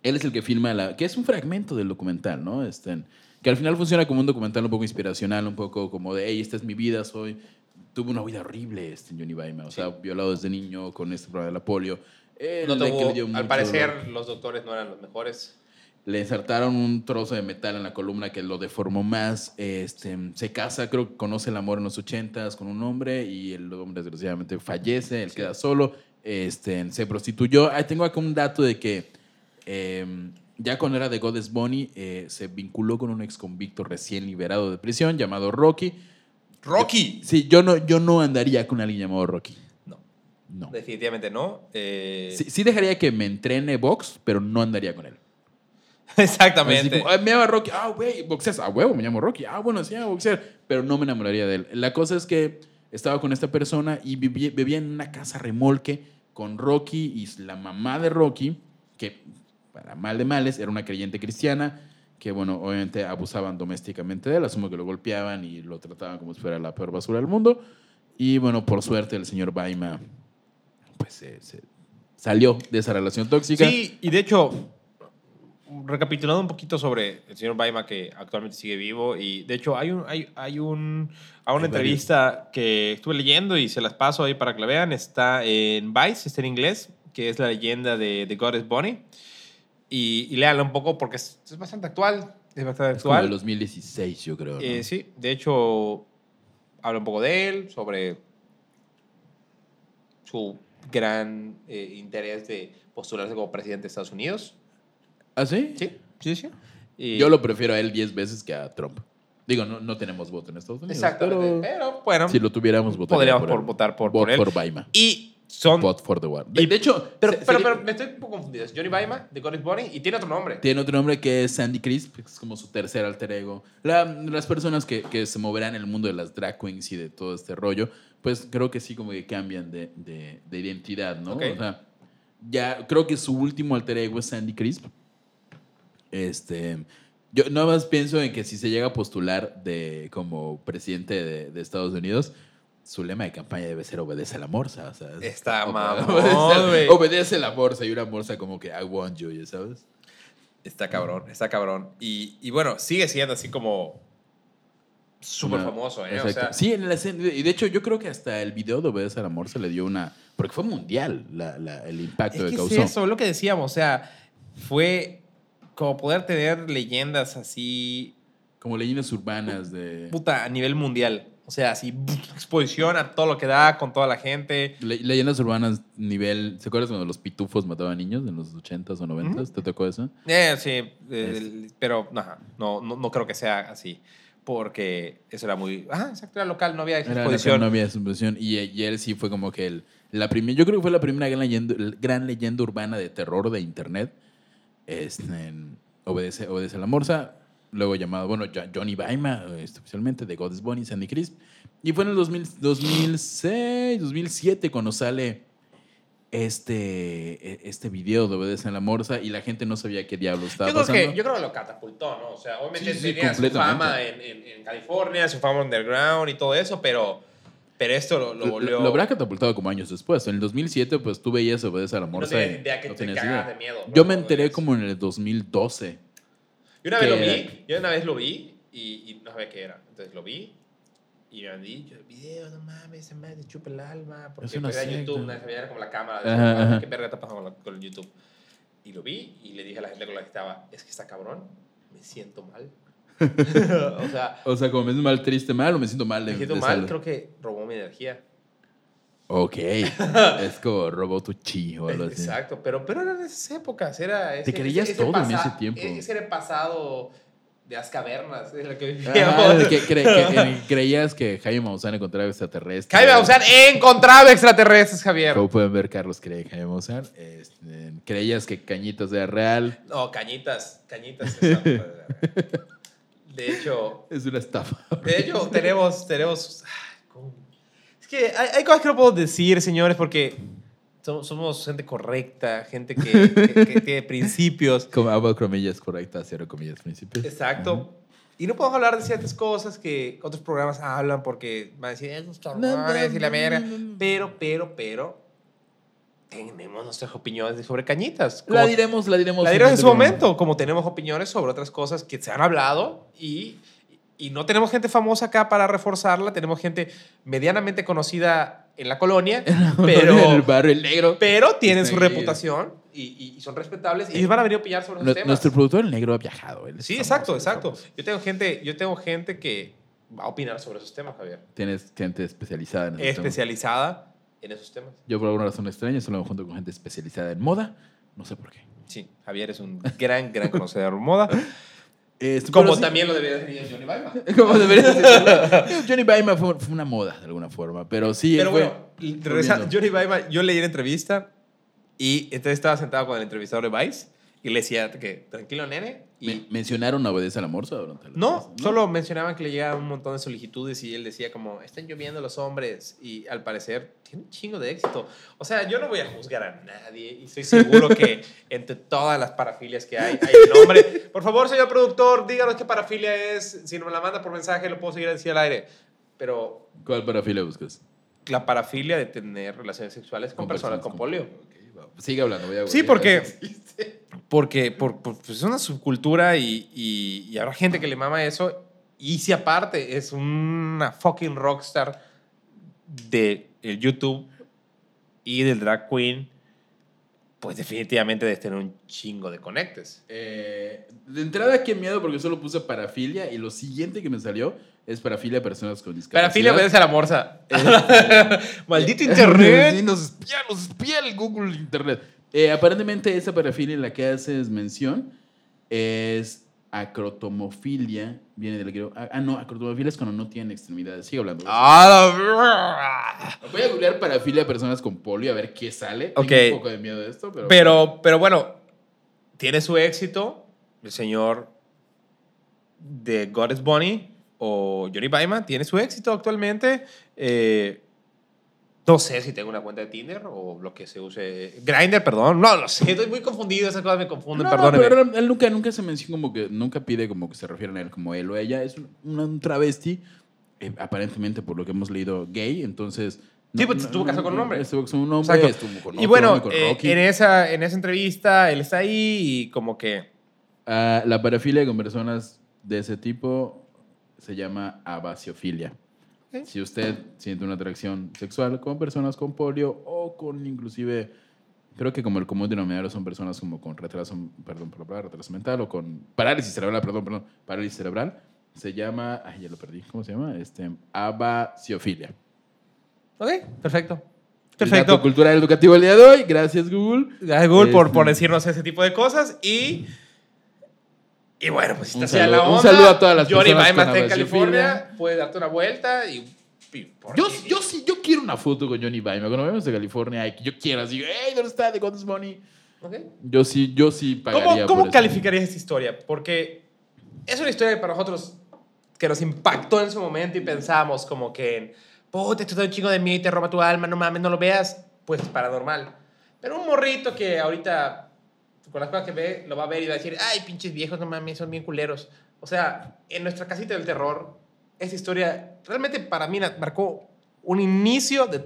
él es el que filma la. que es un fragmento del documental, ¿no? Este, que al final funciona como un documental un poco inspiracional, un poco como de, hey, esta es mi vida, soy. Tuve una vida horrible, este Johnny Baima. O sea, violado desde niño con este problema de la polio. No tuvo- al parecer, dolor. los doctores no eran los mejores. Le insertaron un trozo de metal en la columna que lo deformó más. Este, se casa, creo que conoce el amor en los ochentas con un hombre y el hombre desgraciadamente fallece, él queda solo, este, se prostituyó. Ah, tengo acá un dato de que eh, ya cuando era de Goddess Bunny eh, se vinculó con un ex convicto recién liberado de prisión llamado Rocky. ¡Rocky! Sí, yo no, yo no andaría con alguien llamado Rocky. No, No. definitivamente no. Eh, Sí, sí dejaría que me entrene box, pero no andaría con él. Exactamente. como, "Ay, me llamo Rocky. Ah, güey, boxeas. Ah, huevo, me llamo Rocky. Ah, bueno, sí, a boxear. Pero no me enamoraría de él. La cosa es que estaba con esta persona y vivía, en una casa remolque con Rocky y la mamá de Rocky, que para mal de males era una creyente cristiana, que bueno, obviamente abusaban domésticamente de él. Asumo que lo golpeaban y lo trataban como si fuera la peor basura del mundo. Y bueno, por suerte el señor Baima, pues se salió de esa relación tóxica. Sí, y de hecho, recapitulando un poquito sobre el señor Baima, que actualmente sigue vivo, y de hecho hay, un, hay, hay un, a una entrevista que estuve leyendo y se las paso ahí para que la vean, está en Vice, está en inglés, que es la leyenda de, de Goddess Bunny, y, y léanla un poco porque es, es bastante actual, es bastante Es como de actual. 2016, yo creo. ¿no? Eh, sí, de hecho, habla un poco de él, sobre su gran eh, interés de postularse como presidente de Estados Unidos. ¿Ah, sí? Sí, sí, sí. Y- Yo lo prefiero a él 10 veces que a Trump. Digo, no, no tenemos voto en Estados Unidos. Exactamente. Pero Pero, bueno, si lo tuviéramos, votaría podríamos por, por- él. votar por, Vote por él. for Baima. Y son... Vote for the war. De, y- de hecho, pero, se- pero, sería- pero me estoy un poco confundido. Es Johnny Baima, de Goddess Bunny, y tiene otro nombre. tiene otro nombre que es Sandy Crisp, que es como su tercer alter ego. La- las personas que, que se moverán en el mundo de las drag queens y de todo este rollo, pues creo que sí como que cambian de, de- de identidad, ¿no? O sea, ya creo que su último alter ego es Sandy Crisp. Este, yo nada más pienso en que si se llega a postular de, como presidente de, de Estados Unidos, su lema de campaña debe ser obedece a la morsa. O sea, Está mamón, obedece, obedece a la morsa y una morsa como que I want you, ¿ya sabes? Está cabrón, está cabrón. Y, y bueno, sigue siendo así como súper famoso, ¿eh? O Exacto. sea, sí, en la escena- y de hecho yo creo que hasta el video de Obedece a la Morsa le dio una... Porque fue mundial la- la- el impacto es que que causó. es eso, lo que decíamos, o sea, fue como poder tener leyendas así, Como leyendas urbanas de... puta, a nivel mundial. O sea, así, exposición a todo lo que da con toda la gente. Le- leyendas urbanas nivel... ¿Se acuerdas cuando los pitufos mataban niños en los 80s o 90s? ¿Te tocó eso? Eh, sí, eh, pero ajá, no, no, no creo que sea así. Porque eso era muy. Ah, exacto, era local, no había Era exposición. no había exposición. Y, y él sí fue como que el, la primera... Yo creo que fue la primera gran leyenda, gran leyenda urbana de terror de internet. Este, Obedece, Obedece a la Morsa. Luego llamado, bueno, Jo- Johnny Baima, oficialmente, de God is Bunny, Sandy Crisp. Y fue en el 2000 2006, 2007 cuando sale este, e- este video de Obedece a la Morsa y la gente no sabía qué diablos estaba Yo creo, pasando. que, yo creo que lo catapultó, ¿no? O sea, obviamente Sí, sí, tenía su fama en, en- en California, su fama underground y todo eso, pero, pero esto lo, lo Lo, volvió. lo habrá catapultado como años después. En el 2007, pues tú veías Obedece a la no Morsa tenía y idea que no te idea. de miedo. Yo ¿no? me enteré como en el 2012. Yo una vez lo que- vi, yo una vez lo vi y, y no sabía qué era. Entonces lo vi y me han dicho, el video, no mames, se me chupa el alma. Porque Es una era secta. YouTube, ¿no? se veía como la cámara. de- Ajá, ajá. ¿Qué verga está pasando con, la- con el YouTube? Y lo vi y le dije a la gente con la que estaba, es que está cabrón, me siento mal. O sea, O sea, como me siento mal, triste, mal o me siento mal de me siento mal, salud? creo que robó mi energía. Ok. es como robó tu chi o algo así. Exacto, pero, pero eran esas épocas, era ese, creías todo en ese tiempo. Ese era el pasado de las cavernas, en la que Ajá, vivíamos. de que, cre- que- eh, creías que Jaime Maussan encontraba extraterrestres. Jaime Maussan encontraba extraterrestres, Javier. Como pueden ver, Carlos cree que Jaime Maussan. Este, creías que Cañitas era real. No, cañitas, cañitas. De hecho, Es una estafa. de hecho tenemos, tenemos. Es que hay, hay cosas que no puedo decir, señores, porque somos, somos gente correcta, gente que, que- que tiene principios. Como hago comillas correctas, cero comillas principios. Exacto. Y no podemos hablar de ciertas cosas que otros programas hablan porque van a decir, es No, no, y la no. Pero, pero, pero, tenemos nuestras opiniones sobre cañitas. La Como- diremos, la diremos. la diremos en su momento, como tenemos opiniones sobre otras cosas que se han hablado y, y no tenemos gente famosa acá para reforzarla, tenemos gente medianamente conocida en la colonia, en pero, el barrio el negro. pero tienen su reputación y, y- y son respetables y van a venir a opinar sobre Nu- temas. Nuestro productor el negro ha viajado. él Sí, famoso, exacto, exacto. Yo tengo gente, yo tengo gente que va a opinar sobre esos temas, Javier. Tienes gente especializada en esos temas. En esos temas. Yo por alguna razón extraña solo me junto con gente especializada en moda. No sé por qué. Sí, Javier es un gran, gran conocedor de moda. Este, Como también lo debería decir Johnny Baima. Como debería ser. Johnny Baima fue, fue una moda de alguna forma, pero sí. Pero bueno. Johnny Baima, yo leí la entrevista y entonces estaba sentado con el entrevistador de Vice y le decía que tranquilo, nene. Y Men- ¿Mencionaron Obedece a la Morsa durante la no, entrevista? solo mencionaban que le llegaban un montón de solicitudes y él decía como, están lloviendo los hombres y al parecer tiene un chingo de éxito. O sea, yo no voy a juzgar a nadie y estoy seguro que entre todas las parafilias que hay, hay un hombre. Por favor, señor productor, díganos qué parafilia es. Si no me la manda por mensaje, lo puedo seguir así al aire. Pero ¿Cuál parafilia buscas? la parafilia de tener relaciones sexuales con, personas con polio. Ok, va. Sigue hablando, voy a Sí, porque- Porque por, por- pues es una subcultura y, y, y habrá gente que le mama eso. Y si aparte es una fucking rockstar de el YouTube y del drag queen, pues definitivamente debes tener un chingo de conectes. Eh, de entrada, qué miedo, porque solo puse parafilia y lo siguiente que me salió es parafilia a personas con discapacidad. Parafilia obedece a la morsa. Eh, Maldito internet. Sí, nos espía, nos espía el Google Internet. Eh, aparentemente, esa parafilia en la que haces mención es acrotomofilia. Viene del griego. Ah, ah, no, acrotomofilia es cuando no tienen extremidades. Sigue hablando. Ah, Voy a googlear parafilia a personas con polio a ver qué sale. Ok. Tengo un poco de miedo de esto, pero. Pero, pero bueno, tiene su éxito el señor de God is Bunny o Johnny Baima, tiene su éxito actualmente. Eh, no sé si tengo una cuenta de Tinder o lo que se use. Grinder, perdón. No, lo sé, estoy muy confundido, esas cosas me confunden, No, perdónenme. pero él nunca, nunca se menciona como que, nunca pide como que se refieran a él como él o ella. Es un, un travesti eh, aparentemente, por lo que hemos leído, gay. Entonces. Sí, pues, estuvo casado con un hombre. Estuvo con un hombre, estuvo con Y bueno, con eh, en, esa, en esa entrevista él está ahí y como que... Ah, la parafilia con personas de ese tipo se llama abasiofilia. Si usted siente una atracción sexual con personas con polio o con inclusive, creo que como el común denominador son personas como con retraso, perdón por la palabra, retraso mental o con parálisis cerebral, perdón, perdón, parálisis cerebral, se llama, ay, ya lo perdí, ¿cómo se llama? Este, abasiofilia. Ok, perfecto. El Perfecto. dato cultural educativo el día de hoy, gracias Google. Gracias, Google, por, Este- por decirnos ese tipo de cosas. Y, y bueno, pues si Un estás allá la un onda, saludo a todas las Johnny personas Baima con está en. California, puedes darte una vuelta y... y por Yo, yo sí, yo quiero una foto con Johnny Baima. Cuando vemos de California, yo quiero así, hey, ¿dónde está? ¿De cuánto es money? Ok. Yo sí, yo sí pagaría ¿Cómo, por cómo eso. calificarías esta historia? Porque es una historia que para nosotros que nos impactó en su momento y pensamos como que, puta, esto da un chingo de miedo y te roba tu alma, no mames, no lo veas, pues es paranormal. Pero un morrito que ahorita, con las cosas que ve, lo va a ver y va a decir, ay, pinches viejos, no mames, son bien culeros. O sea, en nuestra casita del terror, esta historia realmente para mí marcó un inicio de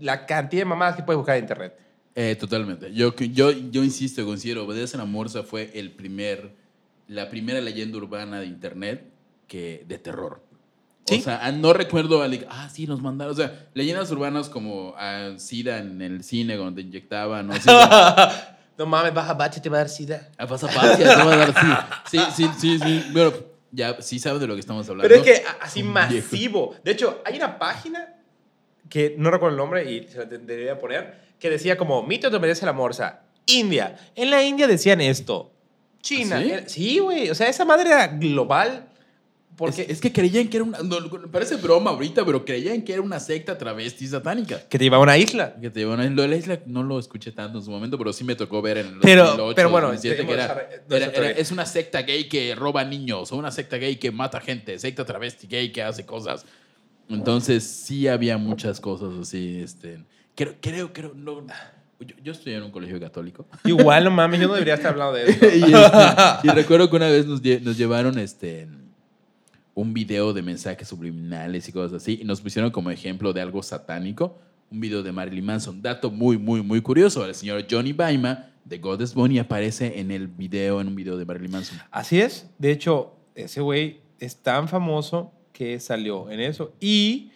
la cantidad de mamadas que puedes buscar en internet. Eh, totalmente. Yo, yo, yo insisto, considero Obedece a la Morsa fue el primer, la primera leyenda urbana de internet que, de terror. ¿Sí? O sea, no recuerdo, ah, sí, nos mandaron. O sea, leyendas urbanas como ah, SIDA en el cine cuando te inyectaban, ¿no? Sí, no mames, baja bache, te va a dar sida. a pasapacia, te va a dar sí. Sí, sí, sí, sí. Bueno, ya sí saben de lo que estamos hablando. Pero es que a- así masivo. De hecho, hay una página que no recuerdo el nombre y se la debería poner, que decía como mito te obedece la morsa. India. En la India decían esto. China. ¿Ah, sí? Eh, Sí, güey. O sea, esa madre era global. Porque Es, es que creían que era una. no, parece broma ahorita, pero creían que era una secta travesti satánica. que te llevaba a una isla. Que te llevan a lo de la isla no lo escuché tanto en su momento, pero sí me tocó ver en el Pero- 2008, pero bueno, 2007, que era, dejemos esa- no, era- esa era- teoría. es una secta gay que roba niños, o una secta gay que mata gente, secta travesti gay que hace cosas. Entonces sí había muchas cosas así. Este, creo, creo, creo, no, yo, yo estoy en un colegio católico. Igual, no mames, yo no debería estar hablando de esto. y, este, y recuerdo que una vez nos, nos llevaron este, un video de mensajes subliminales y cosas así, y nos pusieron como ejemplo de algo satánico, un video de Marilyn Manson. Dato muy, muy, muy curioso, el señor Johnny Baima de Goddess Bunny aparece en el video, en un video de Marilyn Manson. Así es. De hecho, ese güey es tan famoso que salió en eso. Y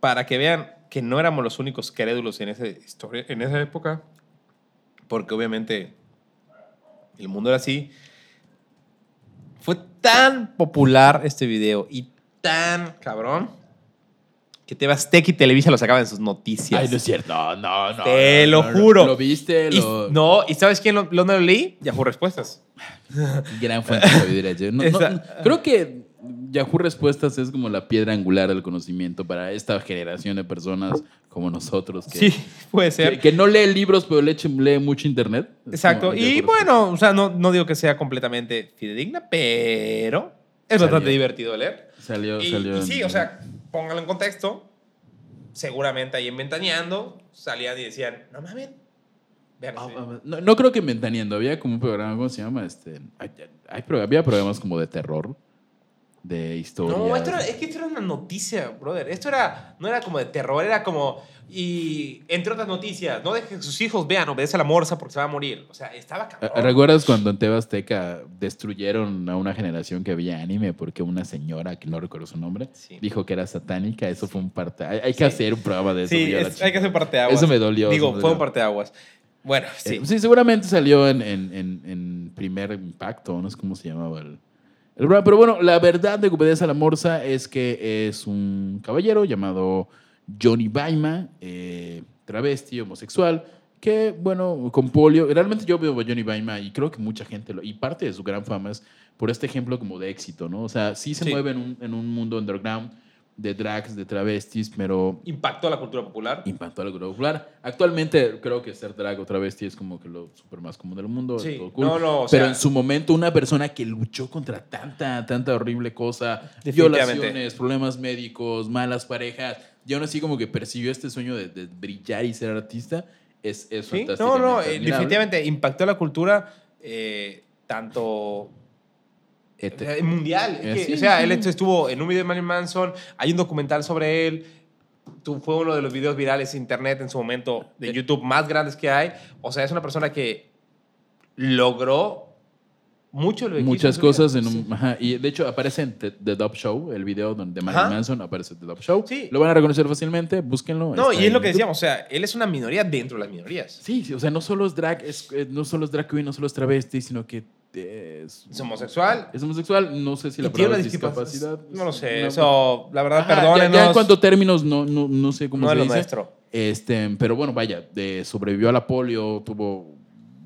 para que vean que no éramos los únicos crédulos en esa historia, en esa época, porque obviamente el mundo era así, fue tan popular este video y tan cabrón que TV Azteca y Televisa lo sacaban en sus noticias. Ay, no es cierto. No, no, no. Te no, lo no, juro. ¿Lo viste? Y- Lo- no, ¿y sabes quién lo, lo, lo leí? Yahoo Respuestas. Gran fuente de sabiduría. No- creo que Yahoo Respuestas es como la piedra angular del conocimiento para esta generación de personas como nosotros que, Sí, puede ser. que, que no lee libros, pero lee, lee mucho internet. Exacto. Y bueno, o sea, no, no digo que sea completamente fidedigna, pero es Salió. bastante divertido leer. Salió, Y, salió y sí, o sea, póngalo en contexto. Seguramente ahí en Ventaneando salían y decían, no mames. Ah, No, no creo que Ventaneando. Había como un programa, ¿cómo se llama? Este, hay- había programas como de terror, de historia. No, esto era- es que esto era una noticia, brother. Esto era, no era como de terror, era como, y entre otras noticias, no dejen que sus hijos vean, obedece a la morsa porque se va a morir. O sea, estaba cabrón. Ah, ¿Recuerdas cuando en TV Azteca destruyeron a una generación que veía anime porque una señora, que no recuerdo su nombre, Sí. dijo que era satánica? Eso fue un parte. Hay, hay que Sí. hacer un programa de eso. Sí, es- hay que hacer parteaguas. Eso me dolió. Digo, me fue un dolió. parteaguas. Bueno, sí. Eh, sí, seguramente salió en, en- en- en primer impacto, no sé cómo se llamaba el. Pero bueno, la verdad de que obedece a la morsa es que es un caballero llamado Johnny Baima, eh, travesti, homosexual, que, bueno, con polio. Realmente yo veo a Johnny Baima y creo que mucha gente, lo, y parte de su gran fama es por este ejemplo como de éxito, ¿no? O sea, sí se Sí. mueve en un, en un mundo underground de drags, de travestis, pero Impactó a la cultura popular. impactó a la cultura popular. Actualmente creo que ser drag o travesti es como que lo súper más común del mundo. Sí. todo cool. No, no, o Pero en su momento una persona que luchó contra tanta, tanta horrible cosa, violaciones, problemas médicos, malas parejas, y aún así como que persiguió este sueño de, de brillar y ser artista, es, es Sí, no, no, eh, definitivamente impactó la cultura eh, tanto Este- Eh, mundial. Es Eh, que, sí, o sea, sí. él estuvo en un video de Marilyn Manson, hay un documental sobre él. Tú, fue uno de los videos virales de internet en su momento de Eh. YouTube más grandes que hay. O sea, es una persona que logró mucho lo Muchas cosas en un... Sí. ajá, y de hecho aparece en The, The Dub Show, el video donde de Marilyn. Manson aparece The Dub Show. Sí. Lo van a reconocer fácilmente, búsquenlo. No, y es en lo que YouTube. decíamos, o sea, él es una minoría dentro de las minorías. Sí, sí, o sea, no solo es drag, es, eh, no solo es drag queen, no solo es travesti, sino que es... Es homosexual. Es homosexual, no sé si la palabra es discapacidad. discapacidad. No lo sé, eso, la verdad, Ajá, perdónenos. Ya, en cuanto a términos, no, no, no sé cómo no se lo dice. nuestro. Este, pero bueno, vaya, de, sobrevivió a la polio, tuvo,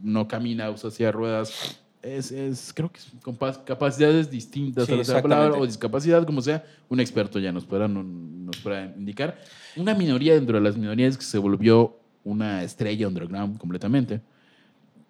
no camina, usa silla de ruedas. Es, es, creo que es con capacidades distintas Sí, a la palabra o discapacidad, como sea, un experto ya nos podrá, no- nos podrá indicar. Una minoría dentro de las minorías que se volvió una estrella underground completamente.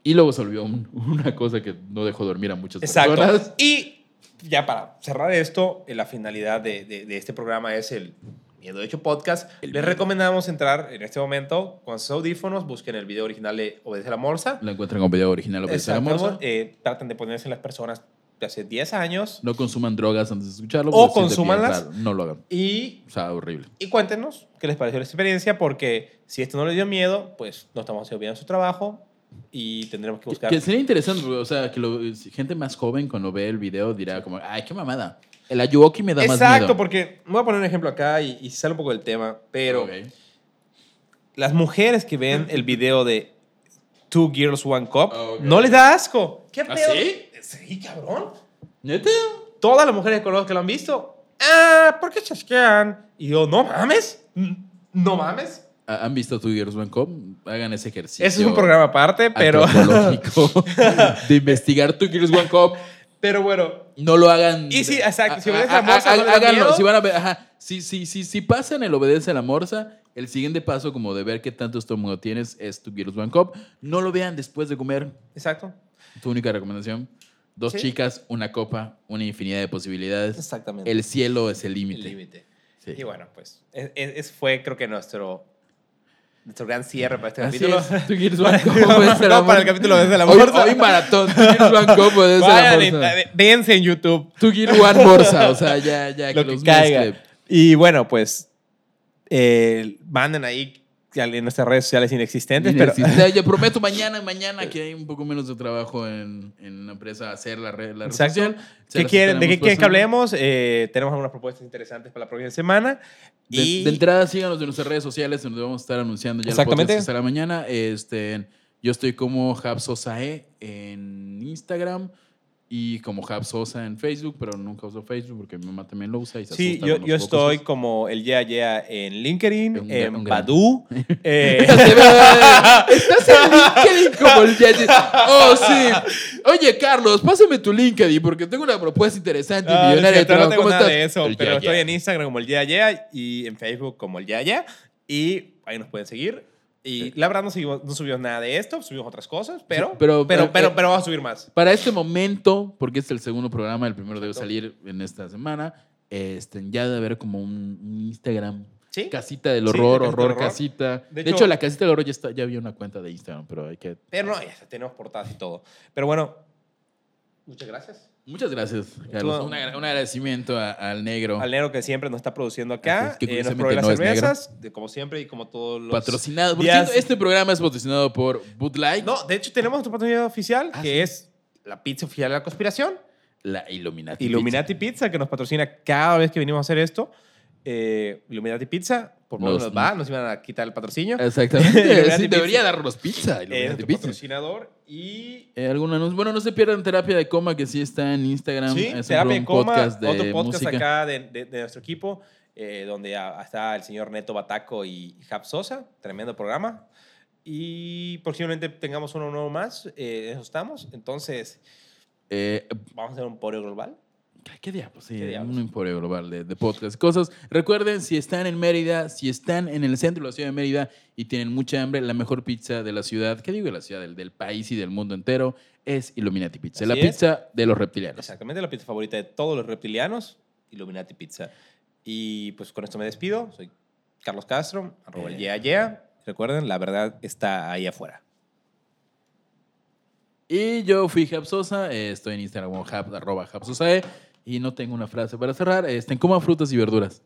Y luego se volvió un- una cosa que no dejó dormir a muchas Exacto. personas. Y ya para cerrar esto, eh, la finalidad de, de- de este programa es el Miedo Hecho Podcast. El Les miedo. recomendamos entrar en este momento con sus audífonos, busquen el video original de Obedece a la Morsa. La encuentran con video original o de la Exacto. morsa. Eh, traten de ponerse en las personas de hace 10 años No consuman drogas antes de escucharlo. O consúmanlas. no lo hagan. y, O sea, horrible. y cuéntenos qué les pareció la experiencia, porque si esto no les dio miedo, pues no estamos haciendo bien su trabajo y tendremos que buscar. que sería interesante, o sea, que lo- gente más joven cuando ve el video dirá como, ay, qué mamada. El Ayuoki me da más miedo. Exacto, porque voy a poner un ejemplo acá y, y sale un poco del tema, pero Ok. las mujeres que ven el video de Two Girls One Cup Ah, ok. no les da asco. ¿Qué ¿Ah, pedo? sí? Sí, cabrón. ¿Neta? Todas las mujeres que conozco que lo han visto, ah, ¿por qué chasquean? Y yo, no mames, no mames. ¿Ha- ¿Han visto Two Girls One Cup? Hagan ese ejercicio. Ese es un programa aparte, pero, de investigar Two Girls One Cup. pero bueno, No lo hagan. Y sí, exacto, si obedece a la morsa, ah, ¿no les da háganlo. miedo? Si van a ver, ajá. Si, si, si, si pasan el obedece a la morsa, el siguiente paso, como de ver qué tanto estómago tienes, es Two Girls One Cup. No lo vean después de comer. exacto, Tu única recomendación. Dos Sí. chicas, una copa, una infinidad de posibilidades. exactamente. El cielo es el El límite. límite. Sí. Y bueno, pues, es- es- ese fue creo que nuestro, nuestro gran cierre para este Así capítulo. es. Obedece a la No, para el capítulo a la Hoy- morsa. Hoy, maratón. Girls One Cup. obedece a la Vayan, morsa. y- véanse en YouTube. Two Girls One morsa. O sea, ya, ya lo que que los caiga. mezcle. Y bueno, pues eh, manden ahí en nuestras redes sociales inexistentes, pero Inexistente. Yo prometo mañana, mañana que hay un poco menos de trabajo en, en la empresa hacer la red, la red Exacto. social. ¿qué las quieren, ¿de qué quieren que hablemos? Eh, tenemos algunas propuestas interesantes para la próxima semana. De, y de entrada, síganos en nuestras redes sociales, donde vamos a estar anunciando ya Exactamente. que será mañana. Este, yo estoy como Habsosae en Instagram y como Habsosa en Facebook, pero nunca uso Facebook porque mi mamá también lo usa y se sí, asusta yo, yo estoy como el Yeah Yeah en LinkedIn, Un en un gran- Badoo. eh, Estás en LinkedIn como el Yaya. Oh, sí. Oye, Carlos, pásame tu LinkedIn porque tengo una propuesta interesante y Ah, no millonaria de no trabajo. tengo ¿Cómo nada estás? de eso, El pero estoy en Instagram como el Yeah Yeah y en Facebook como el Yeah Yeah. Y ahí nos pueden seguir. Y la verdad no, subimos, no subimos nada de esto, subimos otras cosas, pero, Sí, pero- pero, pero, pero- pero, eh, vamos a subir más. Para este momento, porque este es el segundo programa, el primero debe salir en esta semana, este, ya debe haber como un, un Instagram. ¿Sí? Casita del Sí, horror, de Casita horror, Horror. casita. De De, hecho- hecho, la casita del horror ya, está, ya había una cuenta de Instagram, pero hay que... Pero no, ya tenemos portadas y todo. Pero bueno, muchas gracias. Muchas gracias, Carlos. Un, agra- un agradecimiento a- al negro. Al negro que siempre nos está produciendo acá. es, que eh, nos provee las no cervezas, de, como siempre y como todos los... patrocinado. Por días- cierto, este programa es patrocinado por Bud Light, No, de hecho tenemos nuestro patrocinador oficial, Ah, que sí. es la pizza oficial de la conspiración. la Illuminati. Illuminati Pizza, que nos patrocina cada vez que venimos a hacer esto. Eh, Illuminati Pizza, por favor, Nos- nos, va, nos iban a quitar el patrocinio. Pizza. Exactamente. Sí, debería Pizza. darnos pizza. Illuminati nuestro Pizza. patrocinador y... Eh, ¿algún anuncio? Bueno, no se pierdan Terapia de Coma, que sí está en Instagram. Sí, es Terapia un en Coma, podcast de otro podcast música. acá de, de- de nuestro equipo, eh, donde a- está el señor Neto Bataco y Jap Sosa, tremendo programa. Y próximamente tengamos uno nuevo más, eh, en eso estamos. Entonces, Eh, vamos a hacer un podio global. ¿Qué diablos? Sí, ¿Qué diablos? un emporio global de, de podcast y cosas. Recuerden, si están en Mérida, si están en el centro de la ciudad de Mérida y tienen mucha hambre, la mejor pizza de la ciudad, ¿qué digo de la ciudad? Del, del país y del mundo entero, es Illuminati Pizza. Así la es. pizza de los reptilianos. Exactamente, la pizza favorita de todos los reptilianos, Illuminati Pizza. Y pues con esto me despido. Soy Carlos Castro, arroba el Eh. yeah, yeah. Recuerden, la verdad está ahí afuera. Y yo fui Japsosa, eh, estoy en Instagram como arroba y no tengo una frase para cerrar. Estén coman frutas y verduras.